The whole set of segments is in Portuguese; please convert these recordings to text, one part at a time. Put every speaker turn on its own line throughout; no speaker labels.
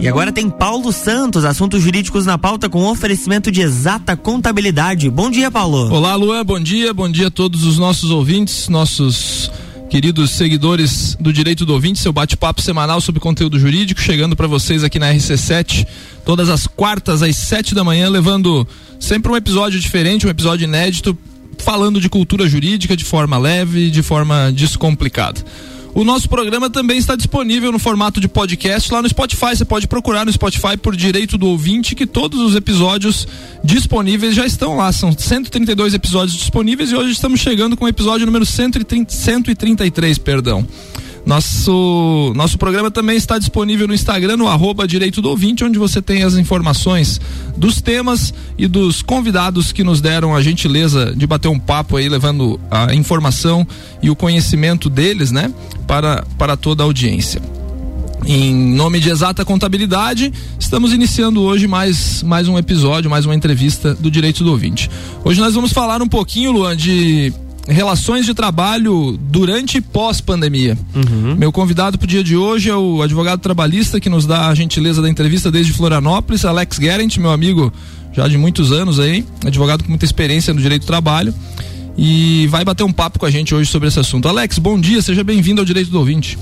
E agora tem Paulo Santos, assuntos jurídicos na pauta com oferecimento de exata contabilidade. Bom dia, Paulo.
Olá, Luan, bom dia, bom dia a todos os nossos ouvintes, nossos queridos seguidores do Direito do Ouvinte, seu bate-papo semanal sobre conteúdo jurídico, chegando para vocês aqui na RC7, todas as quartas às sete da manhã, levando sempre um episódio diferente, um episódio inédito, falando de cultura jurídica de forma leve, de forma descomplicada. O nosso programa também está disponível no formato de podcast lá no Spotify. Você pode procurar no Spotify por direito do ouvinte que todos os episódios disponíveis já estão lá. São 132 episódios disponíveis e hoje estamos chegando com o episódio número 130, 133, perdão. Nosso, nosso programa também está disponível no Instagram, no arroba Direito do Ouvinte, onde você tem as informações dos temas e dos convidados que nos deram a gentileza de bater um papo aí, levando a informação e o conhecimento deles, né, para, para toda a audiência. Em nome de Exata Contabilidade, estamos iniciando hoje mais, mais um episódio, mais uma entrevista do Direito do Ouvinte. Hoje nós vamos falar um pouquinho, Luan, de relações de trabalho durante e pós-pandemia. Uhum. Meu convidado para o dia de hoje é o advogado trabalhista que nos dá a gentileza da entrevista desde Florianópolis, Alex Guerent, meu amigo já de muitos anos aí, advogado com muita experiência no direito do trabalho. E vai bater um papo com a gente hoje sobre esse assunto. Alex, bom dia, seja bem-vindo ao Direito do Ouvinte.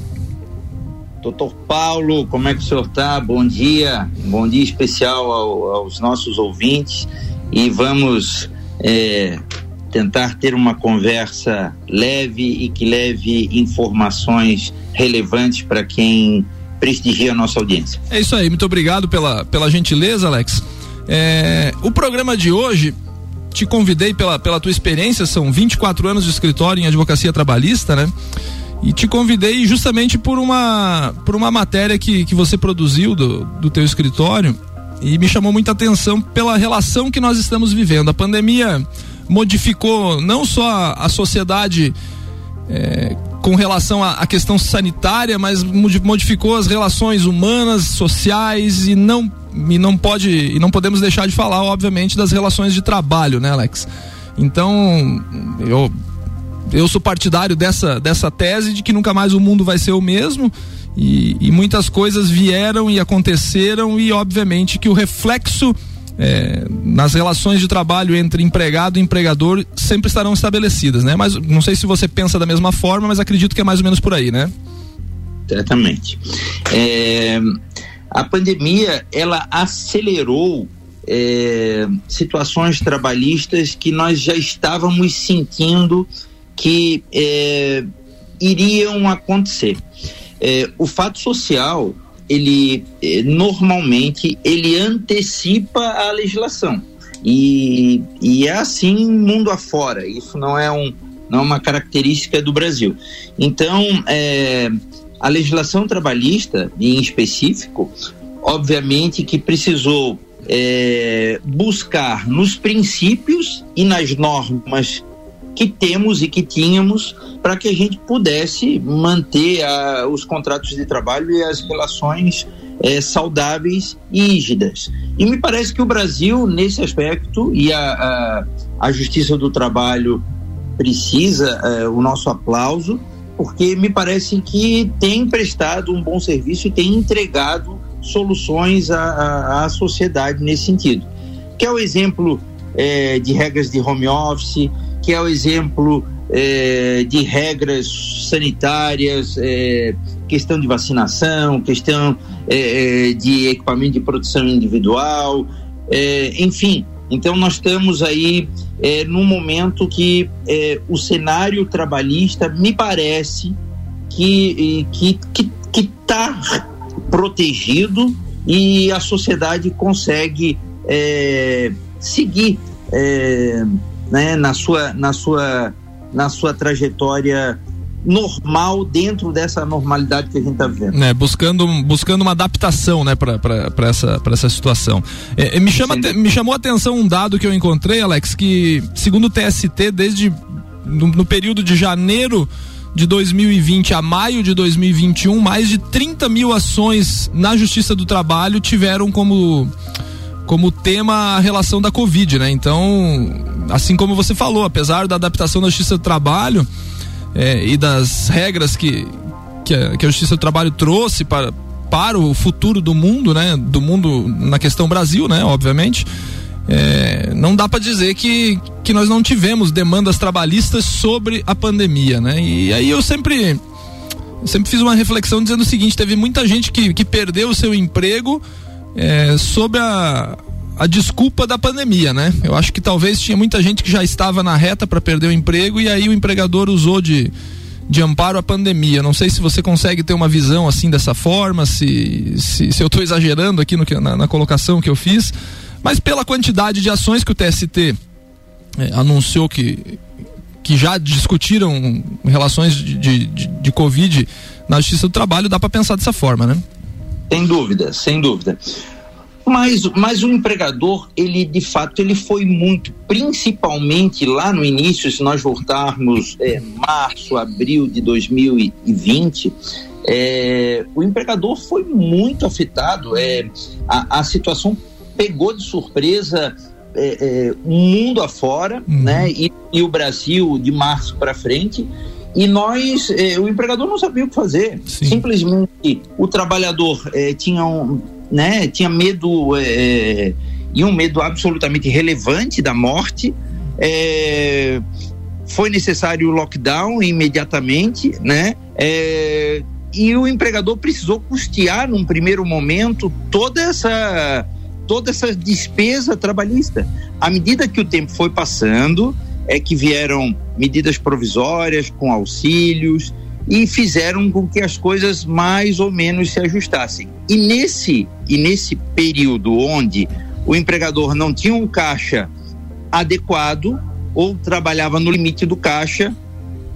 Doutor Paulo, como é que o senhor está? Bom dia, bom dia especial ao, aos nossos ouvintes e vamos é, tentar ter uma conversa leve e que leve informações relevantes para quem prestigia a nossa audiência.
É isso aí, muito obrigado pela, pela gentileza, Alex. É, o programa de hoje, te convidei pela, pela tua experiência, são 24 anos de escritório em advocacia trabalhista, né? E te convidei justamente por uma, por uma matéria que, que você produziu do, do teu escritório e me chamou muita atenção pela relação que nós estamos vivendo. A pandemia modificou não só a, sociedade é, com relação à, questão sanitária, mas modificou as relações humanas, sociais e não e não pode e não podemos deixar de falar, obviamente, das relações de trabalho, né, Alex? Então, eu eu sou partidário dessa dessa tese de que nunca mais o mundo vai ser o mesmo. E, e muitas coisas vieram e aconteceram e obviamente que o reflexo é, nas relações de trabalho entre empregado e empregador sempre estarão estabelecidas, né? Mas não sei se você pensa da mesma forma, mas acredito que é mais ou menos por aí, né?
Certamente. É, a pandemia ela acelerou é, situações trabalhistas que nós já estávamos sentindo que é, iriam acontecer. É, o fato social ele eh, normalmente ele antecipa a legislação e, e é assim mundo afora. Isso não é um não é uma característica do Brasil. Então, é, a legislação trabalhista, em específico, obviamente que precisou é, buscar nos princípios e nas normas que temos e que tínhamos para que a gente pudesse manter a, os contratos de trabalho e as relações é, saudáveis e rígidas. E me parece que o Brasil, nesse aspecto, e a, a, a Justiça do Trabalho precisa é, o nosso aplauso, porque me parece que tem prestado um bom serviço e tem entregado soluções à, à sociedade nesse sentido. Que é o exemplo é, de regras de home office, que é o exemplo é, de regras sanitárias, é, questão de vacinação, questão é, é de equipamento de proteção individual, é, enfim. Então nós estamos aí é, num momento que é, o cenário trabalhista me parece que que que está protegido e a sociedade consegue seguir né, na, sua, na, sua, na sua trajetória normal dentro dessa normalidade que a gente está vivendo.
Né, buscando, buscando uma adaptação né, para essa, essa situação. É, é me, chama, me chamou a atenção um dado que eu encontrei, Alex, que segundo o TST, desde no, no período de janeiro de 2020 a maio de 2021, mais de 30 mil ações na Justiça do Trabalho tiveram como como tema a relação da Covid, né? Então, assim como você falou, apesar da adaptação da Justiça do Trabalho é, e das regras que, que a, que, a, Justiça do Trabalho trouxe para, para o futuro do mundo, né? Do mundo na questão Brasil, né? Obviamente. É, não dá para dizer que, que nós não tivemos demandas trabalhistas sobre a pandemia, né? E aí eu sempre sempre fiz uma reflexão dizendo o seguinte: teve muita gente que, que perdeu o seu emprego é, sob a, a desculpa da pandemia, né? Eu acho que talvez tinha muita gente que já estava na reta para perder o emprego e aí o empregador usou de, de amparo à pandemia. Não sei se você consegue ter uma visão assim dessa forma, se, se, se eu estou exagerando aqui no, na, na colocação que eu fiz. Mas pela quantidade de ações que o TST é, anunciou que, que já discutiram relações de, de, de, de Covid na Justiça do Trabalho, dá para pensar dessa forma, né?
Sem dúvida, sem dúvida. Mas, mas o empregador, ele de fato, ele foi muito, principalmente lá no início, se nós voltarmos é, março, abril de 2020, é, o empregador foi muito afetado. É, a, a situação pegou de surpresa é, é, o mundo afora, uhum. né? E, e, o Brasil de março para frente. E nós, é, o empregador não sabia o que fazer. Sim. Simplesmente o trabalhador é, tinha, um, né, tinha medo é, e um medo absolutamente relevante da morte. foi necessário o lockdown imediatamente, né? e o empregador precisou custear num primeiro momento toda essa toda essa despesa trabalhista. À medida que o tempo foi passando, é que vieram medidas provisórias com auxílios e fizeram com que as coisas mais ou menos se ajustassem. E nesse e nesse período onde o empregador não tinha um caixa adequado ou trabalhava no limite do caixa,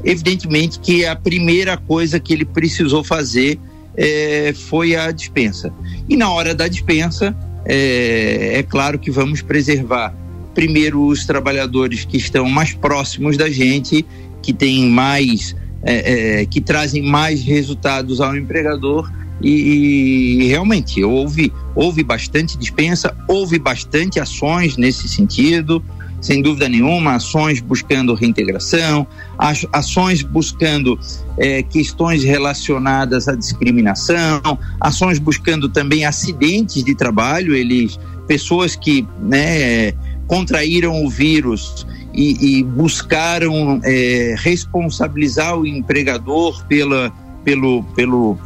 evidentemente que a primeira coisa que ele precisou fazer é, foi a dispensa. E na hora da dispensa, é, é claro que vamos preservar primeiro os trabalhadores que estão mais próximos da gente, que têm mais, é, é, que trazem mais resultados ao empregador e, e, realmente houve houve bastante dispensa, houve bastante ações nesse sentido sem dúvida nenhuma, ações buscando reintegração, ações buscando é, questões relacionadas à discriminação, ações buscando também acidentes de trabalho, eles, pessoas que né, contraíram o vírus e, e buscaram é, responsabilizar o empregador pela, pelo, pelo,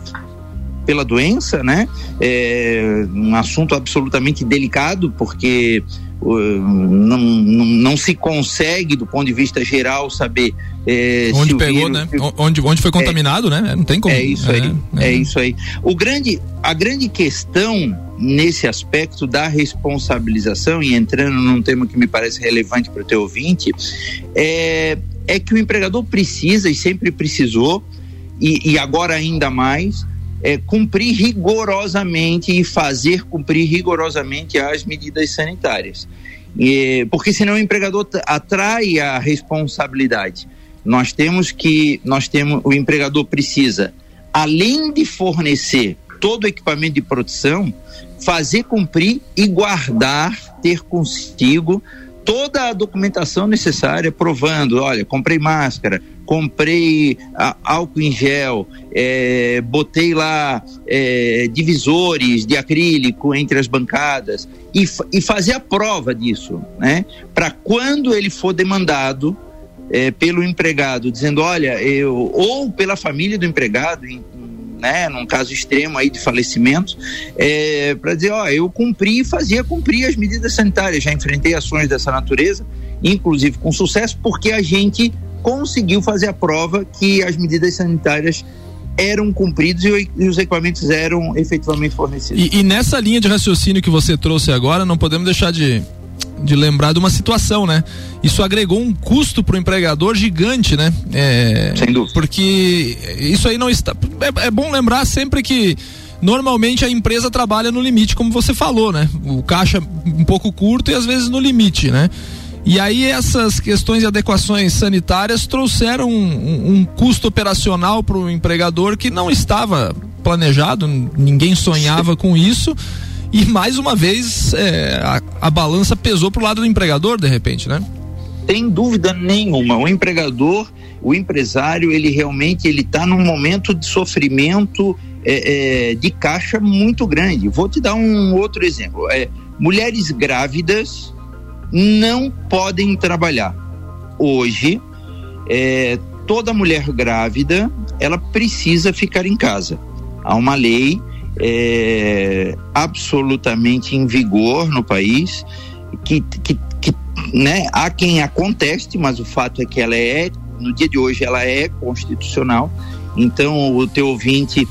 pela doença, né? É um assunto absolutamente delicado, porque não, não, não, se consegue, do ponto de vista geral, saber
é, onde pegou, vírus, né? Onde, onde foi contaminado,
é,
né? Não tem como.
É isso aí. É, é, isso aí. O grande, a grande questão nesse aspecto da responsabilização e entrando num tema que me parece relevante para o teu ouvinte é, é que o empregador precisa e sempre precisou e, e agora ainda mais é, cumprir rigorosamente e fazer cumprir rigorosamente as medidas sanitárias. E, porque senão o empregador atrai a responsabilidade. Nós temos que, nós temos, o empregador precisa, além de fornecer todo o equipamento de proteção, fazer cumprir e guardar, ter consigo toda a documentação necessária, provando, olha, comprei máscara, comprei álcool em gel, é, botei lá é, divisores de acrílico entre as bancadas e, e fazer a prova disso, né? Para quando ele for demandado é, pelo empregado, dizendo, olha, eu ou pela família do empregado, em, né, num caso extremo aí de falecimento, é, para dizer, ó, eu cumpri e fazia cumprir as medidas sanitárias. Já enfrentei ações dessa natureza, inclusive com sucesso, porque a gente conseguiu fazer a prova que as medidas sanitárias eram cumpridos e, os equipamentos eram efetivamente fornecidos.
E, e, nessa linha de raciocínio que você trouxe agora, não podemos deixar de, de lembrar de uma situação, né? Isso agregou um custo para o empregador gigante, né?
É, Sem dúvida.
Porque isso aí não está. É, é bom lembrar sempre que normalmente a empresa trabalha no limite, como você falou, né? O caixa um pouco curto e às vezes no limite, né? E aí essas questões de adequações sanitárias trouxeram um, um custo operacional para o empregador que não estava planejado, ninguém sonhava com isso. E mais uma vez é, a, a balança pesou para o lado do empregador, de repente, né?
Sem dúvida nenhuma. O empregador, o empresário, ele realmente ele está num momento de sofrimento é, é, de caixa muito grande. Vou te dar um outro exemplo. É, mulheres grávidas não podem trabalhar. Hoje, é, toda mulher grávida ela precisa ficar em casa. Há uma lei é, absolutamente em vigor no país que, que, que né, há quem a conteste, mas o fato é que ela é no dia de hoje ela é constitucional. Então o teu ouvinte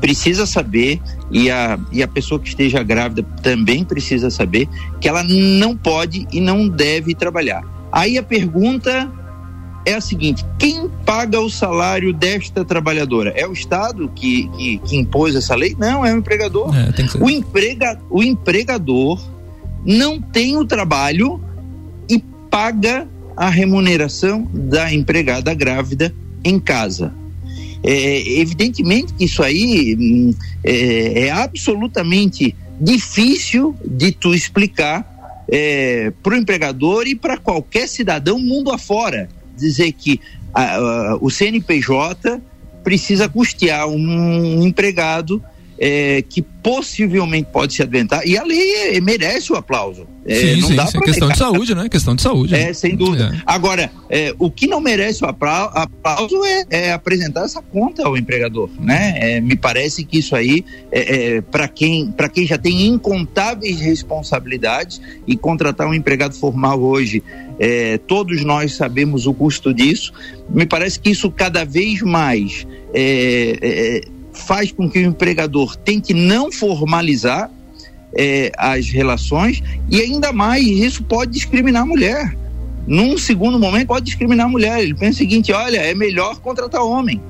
precisa saber e a, e a pessoa que esteja grávida também precisa saber que ela não pode e não deve trabalhar. Aí a pergunta é a seguinte: quem paga o salário desta trabalhadora? É o Estado que, que, que impôs essa lei? Não, é o empregador. É, o, emprega, o empregador não tem o trabalho e paga a remuneração da empregada grávida em casa. É, evidentemente que isso aí hum, é, é absolutamente difícil de tu explicar é, para o empregador e para qualquer cidadão mundo afora. Dizer que a, a, o CNPJ precisa custear um empregado é, que possivelmente pode se aventar, e a lei é, merece o aplauso.
É, sim, sim, é questão de saúde, né? Questão de saúde.
É, né? sem dúvida. É. Agora, é, o que não merece o aplauso é, é, apresentar essa conta ao empregador, né? me parece que isso aí, para quem, quem já tem incontáveis responsabilidades e contratar um empregado formal hoje, todos nós sabemos o custo disso, me parece que isso cada vez mais faz com que o empregador tente não formalizar é, as relações e ainda mais isso pode discriminar a mulher. Num segundo momento pode discriminar a mulher. Ele pensa o seguinte: olha, é melhor contratar homem.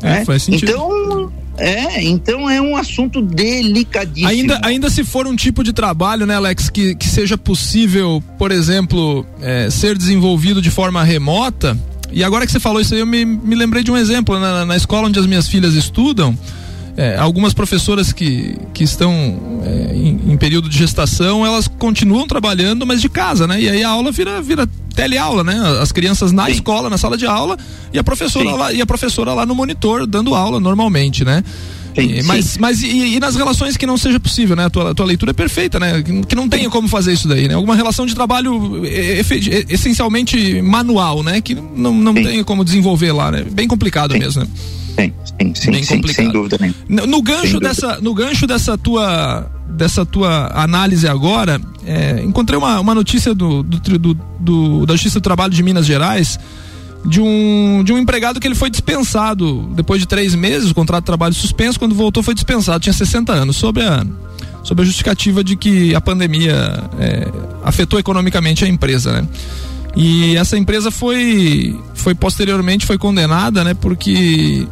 É, né? faz sentido.
Então, é, então é um assunto delicadíssimo.
Ainda, ainda se for um tipo de trabalho, né, Alex, que, que seja possível, por exemplo, é, ser desenvolvido de forma remota, e agora que você falou isso aí, eu me, me lembrei de um exemplo. Na, na escola onde as minhas filhas estudam, é, algumas professoras que, que estão é, em, em, período de gestação, elas continuam trabalhando, mas de casa, né? E aí a aula vira, vira teleaula, né? As crianças na Sim. escola, na sala de aula, e a professora lá, e a professora lá no monitor dando aula normalmente, né? Sim, mas sim. mas e, e, nas relações que não seja possível, né? A tua, a tua leitura é perfeita, né? Que, que não tenha como fazer isso daí, né? Alguma relação de trabalho essencialmente manual, né? Que não, não tenha como desenvolver lá, né? Bem complicado mesmo, né?
Sim, sim, sim, Bem sim sem dúvida nenhuma.
No gancho dessa, no gancho dessa tua dessa tua análise agora, é, encontrei uma, uma notícia do, do, do, do, da Justiça do Trabalho de Minas Gerais de um, de um empregado que ele foi dispensado depois de três meses, o contrato de trabalho suspenso, quando voltou foi dispensado, tinha 60 anos, sobre a, sobre a justificativa de que a pandemia é, afetou economicamente a empresa, né? E essa empresa foi, foi posteriormente foi condenada, né? Porque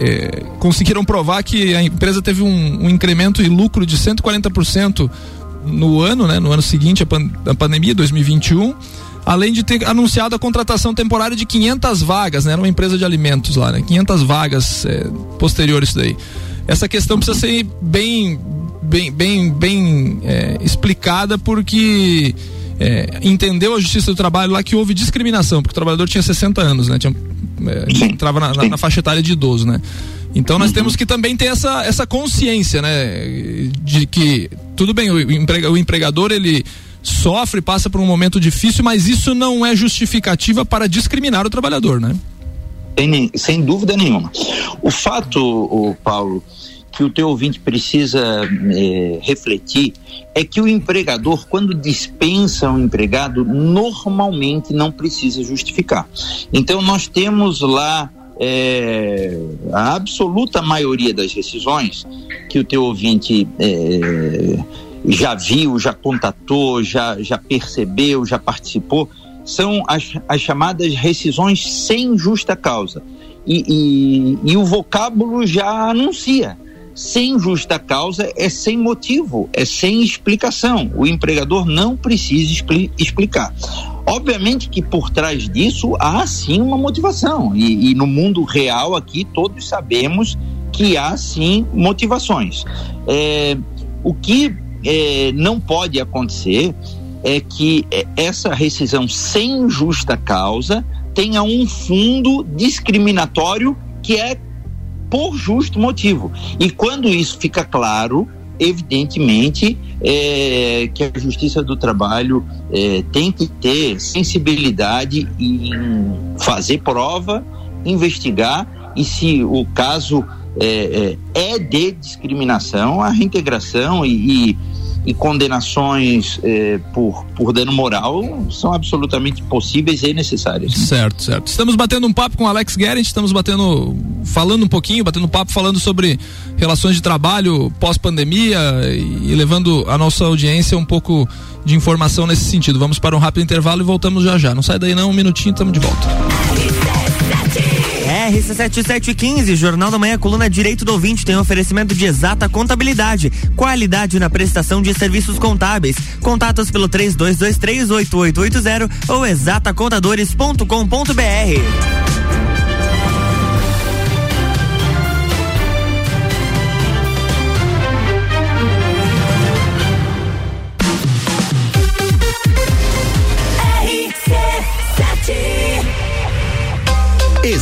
é, conseguiram provar que a empresa teve um, um incremento e lucro de 140% no ano, né? No ano seguinte, a, pan, a pandemia, 2021 além de ter anunciado a contratação temporária de 500 vagas, né? Era uma empresa de alimentos lá, né? 500 vagas é, posteriores daí. Essa questão precisa ser bem, bem, bem, bem é, explicada porque é, entendeu a Justiça do Trabalho lá que houve discriminação, porque o trabalhador tinha 60 anos, né? Tinha, é, entrava na, na, na, faixa etária de idoso, né? Então nós uhum. temos que também ter essa, essa consciência, né? De que, tudo bem, o, emprega, o empregador, ele sofre, passa por um momento difícil, mas isso não é justificativa para discriminar o trabalhador, né?
Sem, sem dúvida nenhuma. O fato, o Paulo, que o teu ouvinte precisa é, refletir é que o empregador, quando dispensa um empregado, normalmente não precisa justificar. Então, nós temos lá é, a absoluta maioria das decisões que o teu ouvinte é, já viu, já contatou, já, já percebeu, já participou, são as, as chamadas rescisões sem justa causa. E, e, e o vocábulo já anuncia. Sem justa causa é sem motivo, é sem explicação. O empregador não precisa expli explicar. Obviamente que por trás disso há sim uma motivação. E, e no mundo real aqui todos sabemos que há sim motivações. É, o que é, não pode acontecer é que é, essa rescisão sem justa causa tenha um fundo discriminatório que é por justo motivo. E quando isso fica claro, evidentemente é, que a Justiça do Trabalho é, tem que ter sensibilidade em fazer prova, investigar e se o caso é, é, é de discriminação, a reintegração e, e e condenações eh, por, por dano moral são absolutamente possíveis e necessárias.
Certo, certo. Estamos batendo um papo com Alex Guerin, estamos batendo, falando um pouquinho, batendo papo falando sobre relações de trabalho pós-pandemia e levando a nossa audiência um pouco de informação nesse sentido. Vamos para um rápido intervalo e voltamos já já. Não sai daí não, um minutinho, estamos de volta.
RC7715, Jornal da Manhã, coluna Direito do Ouvinte, tem oferecimento de exata contabilidade, qualidade na prestação de serviços contábeis. Contatos pelo 32238880 ou exatacontadores.com.br.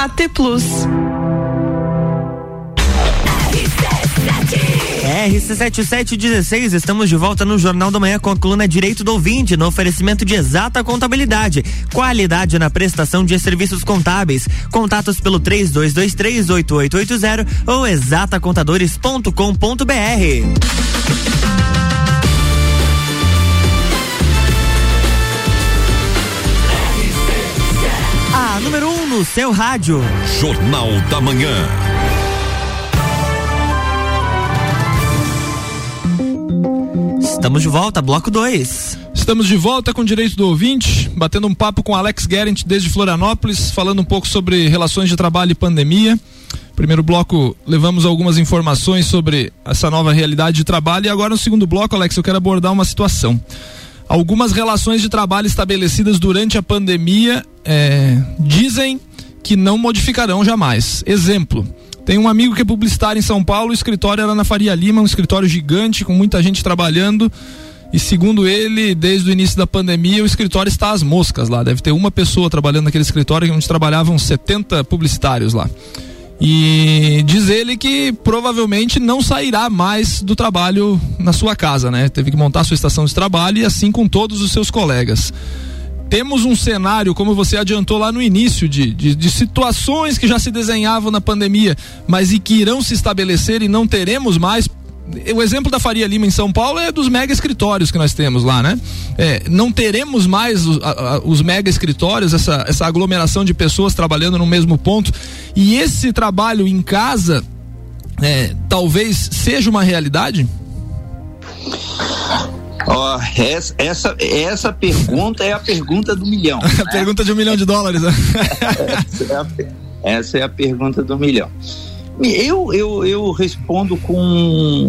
AT Plus.
RC7716, estamos de volta no Jornal da Manhã com a coluna Direito do Ouvinte, no oferecimento de exata contabilidade, qualidade na prestação de serviços contábeis. Contatos pelo 32238880 ou exatacontadores.com.br. no seu rádio.
Jornal da Manhã.
Estamos de volta, bloco 2.
Estamos de volta com o direito do ouvinte, batendo um papo com Alex Guerent desde Florianópolis, falando um pouco sobre relações de trabalho e pandemia. Primeiro bloco, levamos algumas informações sobre essa nova realidade de trabalho e agora no segundo bloco, Alex, eu quero abordar uma situação. Algumas relações de trabalho estabelecidas durante a pandemia é, dizem que não modificarão jamais. Exemplo. Tem um amigo que é publicitário em São Paulo, o escritório era na Faria Lima, um escritório gigante com muita gente trabalhando. E segundo ele, desde o início da pandemia, o escritório está às moscas lá. Deve ter uma pessoa trabalhando naquele escritório onde trabalhavam 70 publicitários lá. E diz ele que provavelmente não sairá mais do trabalho na sua casa, né? Teve que montar sua estação de trabalho e assim com todos os seus colegas temos um cenário, como você adiantou lá no início, de, de, de, situações que já se desenhavam na pandemia, mas e que irão se estabelecer e não teremos mais. O exemplo da Faria Lima em São Paulo é dos mega escritórios que nós temos lá, né? É, não teremos mais os, a, os mega escritórios, essa, essa aglomeração de pessoas trabalhando no mesmo ponto. E esse trabalho em casa é, talvez seja uma realidade?
Ó, oh, essa, essa, essa pergunta é a pergunta do milhão.
a né? pergunta de um milhão de dólares. Né?
essa, é a, essa é a pergunta do milhão. Eu, eu, eu respondo com.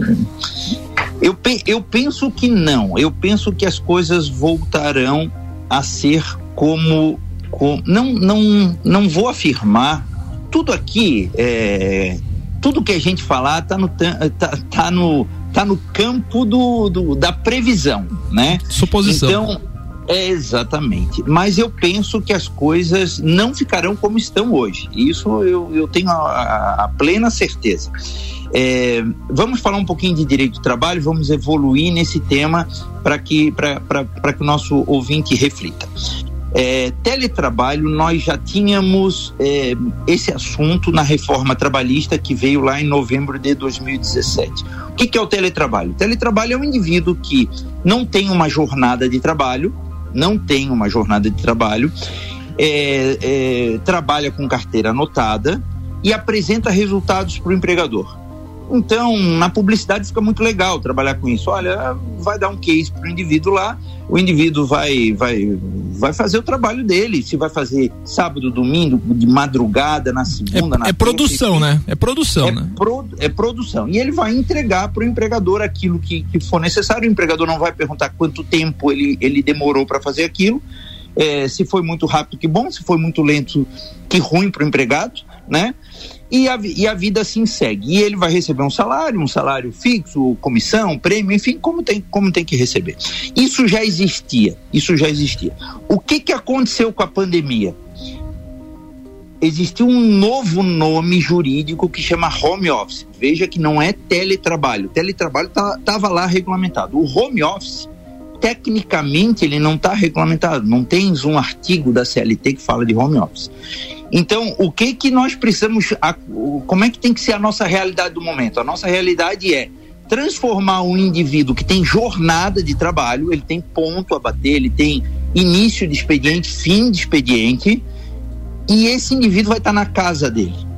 Eu, eu penso que não. Eu penso que as coisas voltarão a ser como. como não, não, não vou afirmar. Tudo aqui, é, tudo que a gente falar está no, tá, tá no está no campo do, do, da previsão, né?
Suposição.
Então, é exatamente. Mas eu penso que as coisas não ficarão como estão hoje. Isso eu, eu tenho a, a plena certeza. É, vamos falar um pouquinho de direito do trabalho, vamos evoluir nesse tema para que, que o nosso ouvinte reflita é, teletrabalho, nós já tínhamos é, esse assunto na reforma trabalhista que veio lá em novembro de 2017. O que, que é o teletrabalho? O teletrabalho é um indivíduo que não tem uma jornada de trabalho, não tem uma jornada de trabalho, é, é trabalha com carteira anotada e apresenta resultados para o empregador. Então, na publicidade fica muito legal trabalhar com isso. Olha, vai dar um case para o indivíduo lá, o indivíduo vai, vai, vai fazer o trabalho dele. Se vai fazer sábado, domingo, de madrugada, na segunda,
é,
na
É produção, né? É produção,
é
né?
Pro, é produção. E ele vai entregar para o empregador aquilo que, que for necessário. O empregador não vai perguntar quanto tempo ele, ele demorou para fazer aquilo. É, se foi muito rápido, que bom. Se foi muito lento, que ruim para o empregado, né? E a, e a vida assim segue. E ele vai receber um salário, um salário fixo, comissão, prêmio, enfim, como tem, como tem que receber. Isso já existia, isso já existia. O que, que aconteceu com a pandemia? Existiu um novo nome jurídico que chama home office. Veja que não é teletrabalho. Teletrabalho estava tá, lá regulamentado. O home office, tecnicamente, ele não está regulamentado. Não tens um artigo da CLT que fala de home office. Então, o que que nós precisamos, como é que tem que ser a nossa realidade do momento? A nossa realidade é transformar um indivíduo que tem jornada de trabalho, ele tem ponto a bater, ele tem início de expediente, fim de expediente, e esse indivíduo vai estar na casa dele.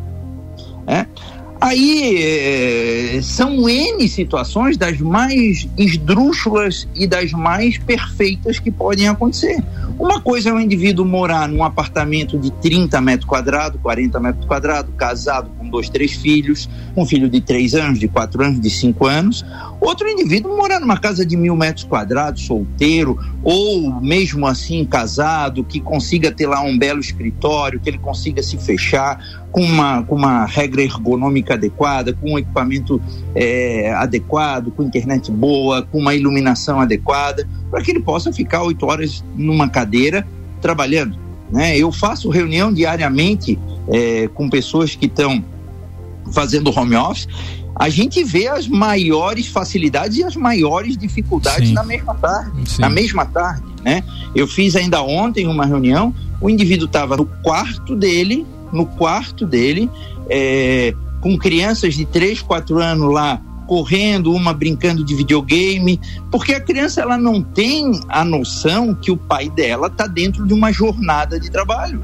Aí é, são N situações das mais esdrúxulas e das mais perfeitas que podem acontecer. Uma coisa é um indivíduo morar num apartamento de 30 metros quadrados, 40 metros quadrados, casado com dois, três filhos, um filho de três anos, de quatro anos, de cinco anos. Outro indivíduo morar numa casa de mil metros quadrados, solteiro, ou mesmo assim casado, que consiga ter lá um belo escritório, que ele consiga se fechar com uma, com uma regra ergonômica adequada, com um equipamento é, adequado, com internet boa, com uma iluminação adequada, para que ele possa ficar oito horas numa cadeira trabalhando. Né? Eu faço reunião diariamente é, com pessoas que estão fazendo home office. A gente vê as maiores facilidades e as maiores dificuldades Sim. na mesma tarde. Sim. Na mesma tarde, né? Eu fiz ainda ontem uma reunião. O indivíduo estava no quarto dele, no quarto dele, é, com crianças de 3, 4 anos lá correndo, uma brincando de videogame, porque a criança ela não tem a noção que o pai dela está dentro de uma jornada de trabalho.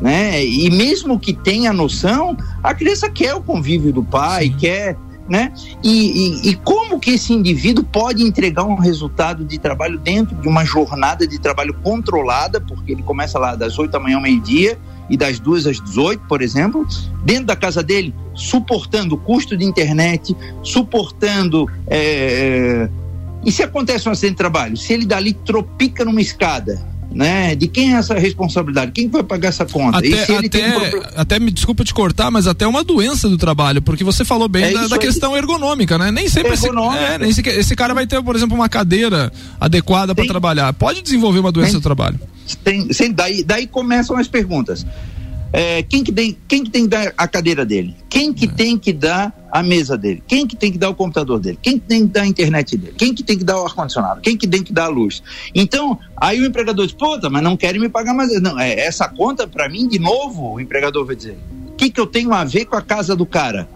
Né? E mesmo que tenha noção, a criança quer o convívio do pai, Sim. quer né? E, e, e, como que esse indivíduo pode entregar um resultado de trabalho dentro de uma jornada de trabalho controlada, porque ele começa lá das 8 da manhã ao meio-dia e das 2 às 18, por exemplo, dentro da casa dele, suportando o custo de internet, suportando. É... E se acontece um acidente de trabalho? Se ele dali tropica numa escada, né? De quem é essa responsabilidade? Quem vai pagar essa conta?
Até, até, um... até, me desculpa te cortar, mas até uma doença do trabalho, porque você falou bem é da, da questão ergonômica, né? Nem sempre esse, é, nem esse, esse, cara vai ter, por exemplo, uma cadeira adequada para trabalhar. Pode desenvolver uma doença Tem. do trabalho.
Tem, sem, daí, daí começam as perguntas. É, quem, que tem, quem que tem que dar a cadeira dele? Quem que é. tem que dar a mesa dele? Quem que tem que dar o computador dele? Quem que tem que dar a internet dele? Quem que tem que dar o ar-condicionado? Quem que tem que dar a luz? Então, aí o empregador diz, puta, mas não querem me pagar mais. Não, é, essa conta, para mim, de novo, o empregador vai dizer, o que, que eu tenho a ver com a casa do cara?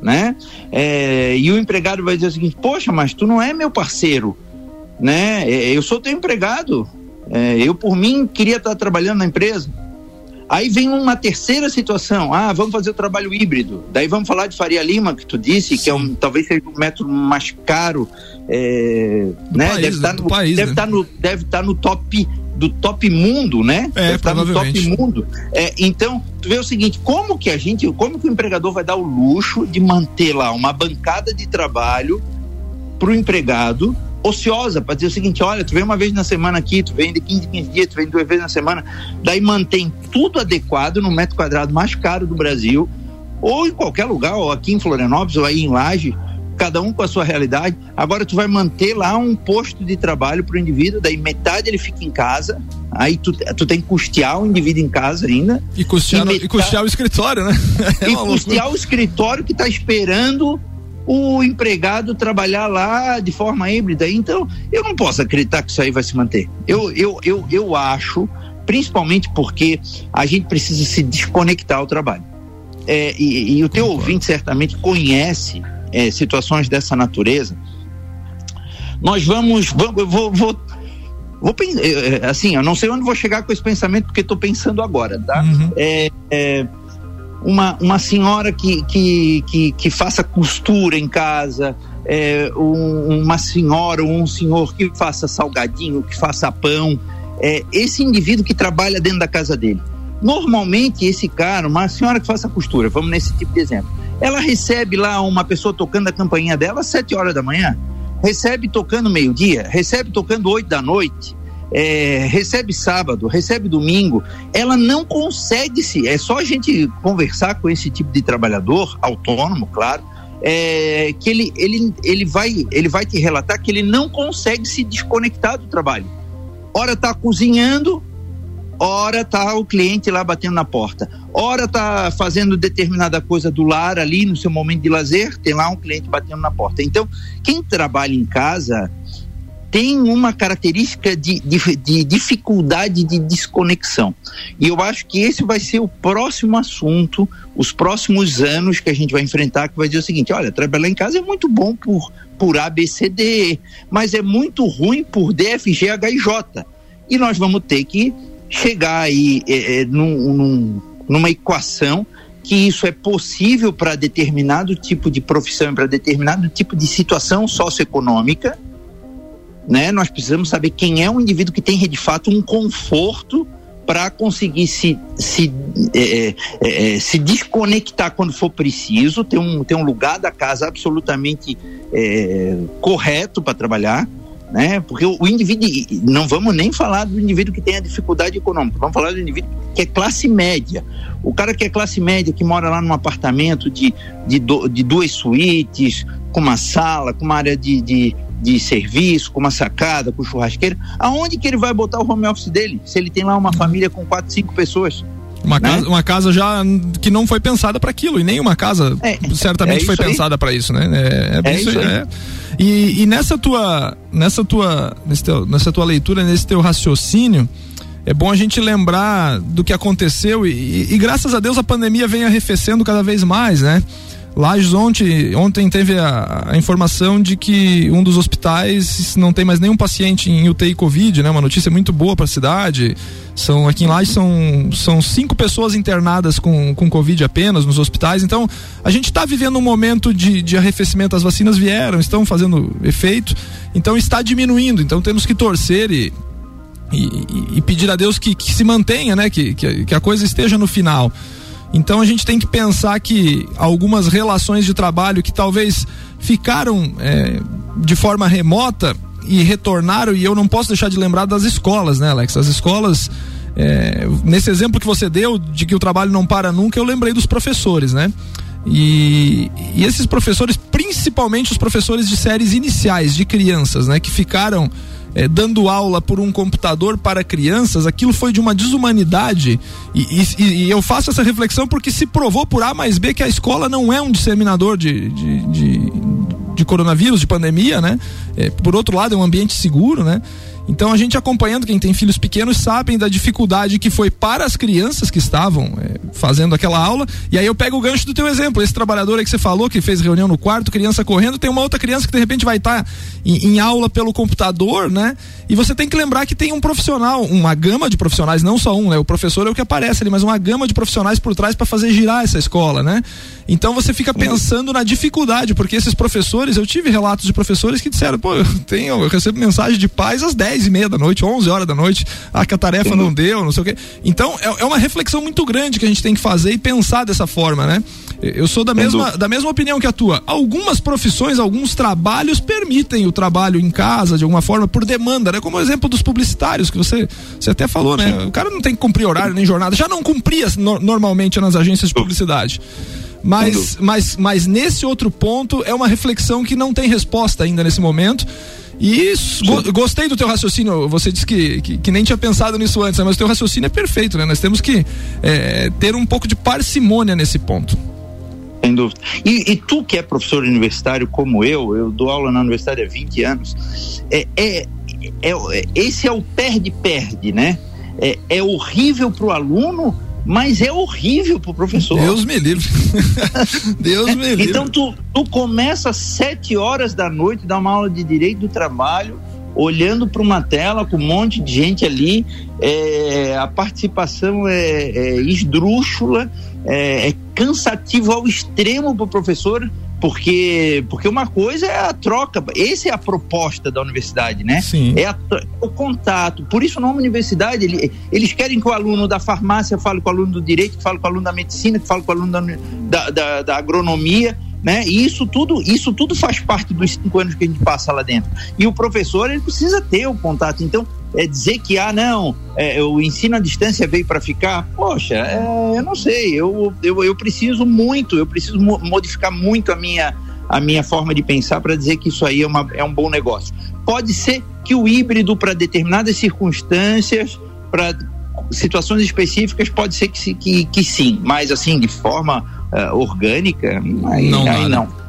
Né? É, e o empregado vai dizer o seguinte, poxa, mas tu não é meu parceiro, né? É, eu sou teu empregado, é, eu por mim queria estar trabalhando na empresa. Aí vem uma terceira situação. Ah, vamos fazer o trabalho híbrido. Daí vamos falar de Faria Lima, que tu disse, Sim. que é um, talvez seja o método mais caro. É, né? País, deve estar no, país, deve né? estar no, deve estar no top do top mundo, né?
É, deve estar no top
mundo. É, então, tu vê o seguinte, como que a gente, como que o empregador vai dar o luxo de manter lá uma bancada de trabalho para o empregado ociosa para dizer o seguinte: olha, tu vem uma vez na semana aqui, tu vem de 15 15 dias, tu vem duas vezes na semana, daí mantém tudo adequado no metro quadrado mais caro do Brasil, ou em qualquer lugar, ou aqui em Florianópolis, ou aí em Laje, cada um com a sua realidade. Agora tu vai manter lá um posto de trabalho para o indivíduo, daí metade ele fica em casa, aí tu, tu tem que custear o indivíduo em casa ainda.
E custear, e, metade, e custear o escritório, né?
É e custear loucura. o escritório que está esperando o empregado trabalhar lá de forma híbrida. Então, eu não posso acreditar que isso aí vai se manter. Eu, eu, eu, eu acho, principalmente porque a gente precisa se desconectar ao trabalho. É, e, e, o teu ouvinte certamente conhece é, situações dessa natureza. Nós vamos, vamos eu vou, vou, vou é, é, assim, eu não sei onde vou chegar com esse pensamento porque estou pensando agora, tá? Uhum. É, é uma, uma senhora que, que, que, que faça costura em casa, é, um, uma senhora ou um senhor que faça salgadinho, que faça pão, é, esse indivíduo que trabalha dentro da casa dele. Normalmente, esse cara, uma senhora que faça costura, vamos nesse tipo de exemplo, ela recebe lá uma pessoa tocando a campainha dela às sete horas da manhã, recebe tocando meio-dia, recebe tocando oito da noite, é, recebe sábado, recebe domingo, ela não consegue se. É só a gente conversar com esse tipo de trabalhador, autônomo, claro, é, que ele, ele, ele, vai, ele vai te relatar que ele não consegue se desconectar do trabalho. Ora está cozinhando, ora tá o cliente lá batendo na porta, ora tá fazendo determinada coisa do lar ali no seu momento de lazer, tem lá um cliente batendo na porta. Então, quem trabalha em casa tem uma característica de, de, de, dificuldade de desconexão. E eu acho que esse vai ser o próximo assunto, os próximos anos que a gente vai enfrentar, que vai dizer o seguinte: olha, trabalhar em casa é muito bom por, por A, mas é muito ruim por D, F, G, H e J. E nós vamos ter que chegar aí é, é, num, num, numa equação que isso é possível para determinado tipo de profissão, para determinado tipo de situação socioeconômica né? Nós precisamos saber quem é o indivíduo que tem de fato um conforto para conseguir se, se, é, é, é, se desconectar quando for preciso, ter um, ter um lugar da casa absolutamente é, correto para trabalhar, né? Porque o, o, indivíduo, não vamos nem falar do indivíduo que tem a dificuldade econômica, vamos falar do indivíduo que é classe média. O cara que é classe média, que mora lá num apartamento de, de, do, de duas suítes, com uma sala, com uma área de, de de serviço, com uma sacada, com churrasqueira, aonde que ele vai botar o home office dele? Se ele tem lá uma família com quatro, cinco pessoas.
Uma, né? casa, uma casa já que não foi pensada para aquilo, e nem uma casa é, certamente é foi pensada para isso, né? É, é, é isso, é. E, e, nessa tua, nessa tua, teu, nessa tua leitura, nesse teu raciocínio, é bom a gente lembrar do que aconteceu e, e, e graças a Deus a pandemia vem arrefecendo cada vez mais, né? Lages ontem, ontem teve a, a, informação de que um dos hospitais não tem mais nenhum paciente em UTI Covid, né? Uma notícia muito boa para a cidade. São aqui em Lages são, são cinco pessoas internadas com, com Covid apenas nos hospitais. Então a gente está vivendo um momento de, de arrefecimento. As vacinas vieram, estão fazendo efeito. Então está diminuindo. Então temos que torcer e, e, e pedir a Deus que, que se mantenha, né? Que, que, que a coisa esteja no final. Então a gente tem que pensar que algumas relações de trabalho que talvez ficaram é, de forma remota e retornaram, e eu não posso deixar de lembrar das escolas, né, Alex? As escolas. É, nesse exemplo que você deu de que o trabalho não para nunca, eu lembrei dos professores, né? E, e, esses professores, principalmente os professores de séries iniciais de crianças, né, que ficaram é, dando aula por um computador para crianças, aquilo foi de uma desumanidade. E, e, e, eu faço essa reflexão porque se provou por A mais B que a escola não é um disseminador de, de, de, de coronavírus, de pandemia, né? É, por outro lado, é um ambiente seguro, né? Então a gente acompanhando quem tem filhos pequenos sabem da dificuldade que foi para as crianças que estavam é, fazendo aquela aula. E aí eu pego o gancho do teu exemplo. Esse trabalhador aí que você falou, que fez reunião no quarto, criança correndo, tem uma outra criança que de repente vai estar tá em, em, aula pelo computador, né? E você tem que lembrar que tem um profissional, uma gama de profissionais, não só um, né? O professor é o que aparece ali, mas uma gama de profissionais por trás para fazer girar essa escola, né? Então você fica pensando na dificuldade, porque esses professores, eu tive relatos de professores que disseram, pô, eu tenho, eu recebo mensagem de pais às 10 dez e meia da noite, onze horas da noite, ah, que a tarefa uhum. não deu, não sei o quê. Então, é, é uma reflexão muito grande que a gente tem que fazer e pensar dessa forma, né? Eu sou da mesma, da mesma opinião que a tua. Algumas profissões, alguns trabalhos permitem o trabalho em casa de alguma forma por demanda, né? Como o exemplo dos publicitários que você, você até falou, né? O cara não tem que cumprir horário nem jornada, já não cumpria no, normalmente nas agências de publicidade. Mas, mas, mas nesse outro ponto é uma reflexão que não tem resposta ainda nesse momento. E go, gostei do teu raciocínio. Você disse que, que, que, nem tinha pensado nisso antes, né? mas o teu raciocínio é perfeito, né? Nós temos que é, ter um pouco de parcimônia nesse ponto.
Sem dúvida. E, e, tu que é professor universitário como eu, eu dou aula na universidade há 20 anos, é, é, é, é esse é o perde-perde, né? É, é horrível para o aluno mas é horrível pro professor.
Deus me livre. Deus me livre.
Então tu, tu começa às sete horas da noite, dá uma aula de direito do trabalho, olhando para uma tela com um monte de gente ali, é, a participação é, é esdrúxula, é, é cansativo ao extremo para o professor, porque porque uma coisa é a troca, essa é a proposta da universidade, né?
Sim.
É a, o contato. Por isso, numa universidade, ele, eles querem que o aluno da farmácia fale com o aluno do direito, que fale com o aluno da medicina, que fale com o aluno da, da, da, da agronomia né? E isso tudo, isso tudo faz parte dos cinco anos que a gente passa lá dentro. E o professor ele precisa ter o contato. Então, é dizer que ah não, é, o ensino à distância veio para ficar, poxa, é, eu não sei, eu, eu, eu preciso muito, eu preciso mo modificar muito a minha a minha forma de pensar para dizer que isso aí é, uma, é um bom negócio. Pode ser que o híbrido para determinadas circunstâncias, para situações específicas, pode ser que, que, que sim, mas assim, de forma uh, orgânica, aí não. Aí não.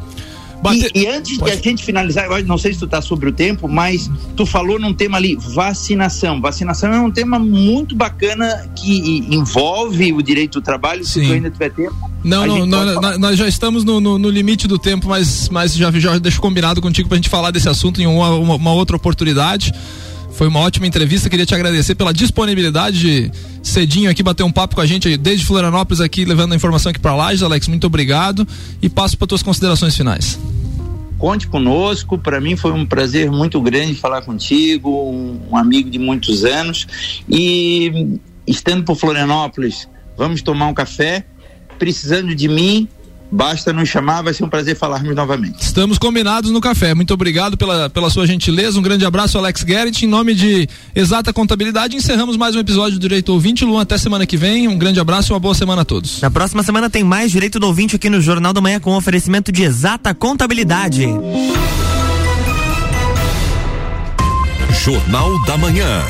Bate... E, e, antes Pode... de a gente finalizar, não sei se tu está sobre o tempo, mas tu falou num tema ali, vacinação. Vacinação é um tema muito bacana que envolve o direito do trabalho,
Sim. se
tu ainda tiver tempo.
Não, não, nós, nós, já estamos no, no, no, limite do tempo, mas, mas já, já deixo combinado contigo para a gente falar desse assunto em uma, uma, uma outra oportunidade. Foi uma ótima entrevista. Queria te agradecer pela disponibilidade de cedinho aqui bater um papo com a gente desde Florianópolis aqui, levando a informação aqui para Lages. Alex, muito obrigado e passo para tuas considerações finais.
Conte conosco, para mim foi um prazer muito grande falar contigo, um amigo de muitos anos. E estando por Florianópolis, vamos tomar um café. Precisando de mim, Basta nos chamar, vai ser um prazer falarmos novamente.
Estamos combinados no café. Muito obrigado pela, pela sua gentileza. Um grande abraço, Alex Garrett. Em nome de Exata Contabilidade, encerramos mais um episódio do Direito Ouvinte. Luan, até semana que vem. Um grande abraço e uma boa semana a todos.
Na próxima semana tem mais Direito do Ouvinte aqui no Jornal da Manhã com oferecimento de Exata Contabilidade.
Jornal da Manhã.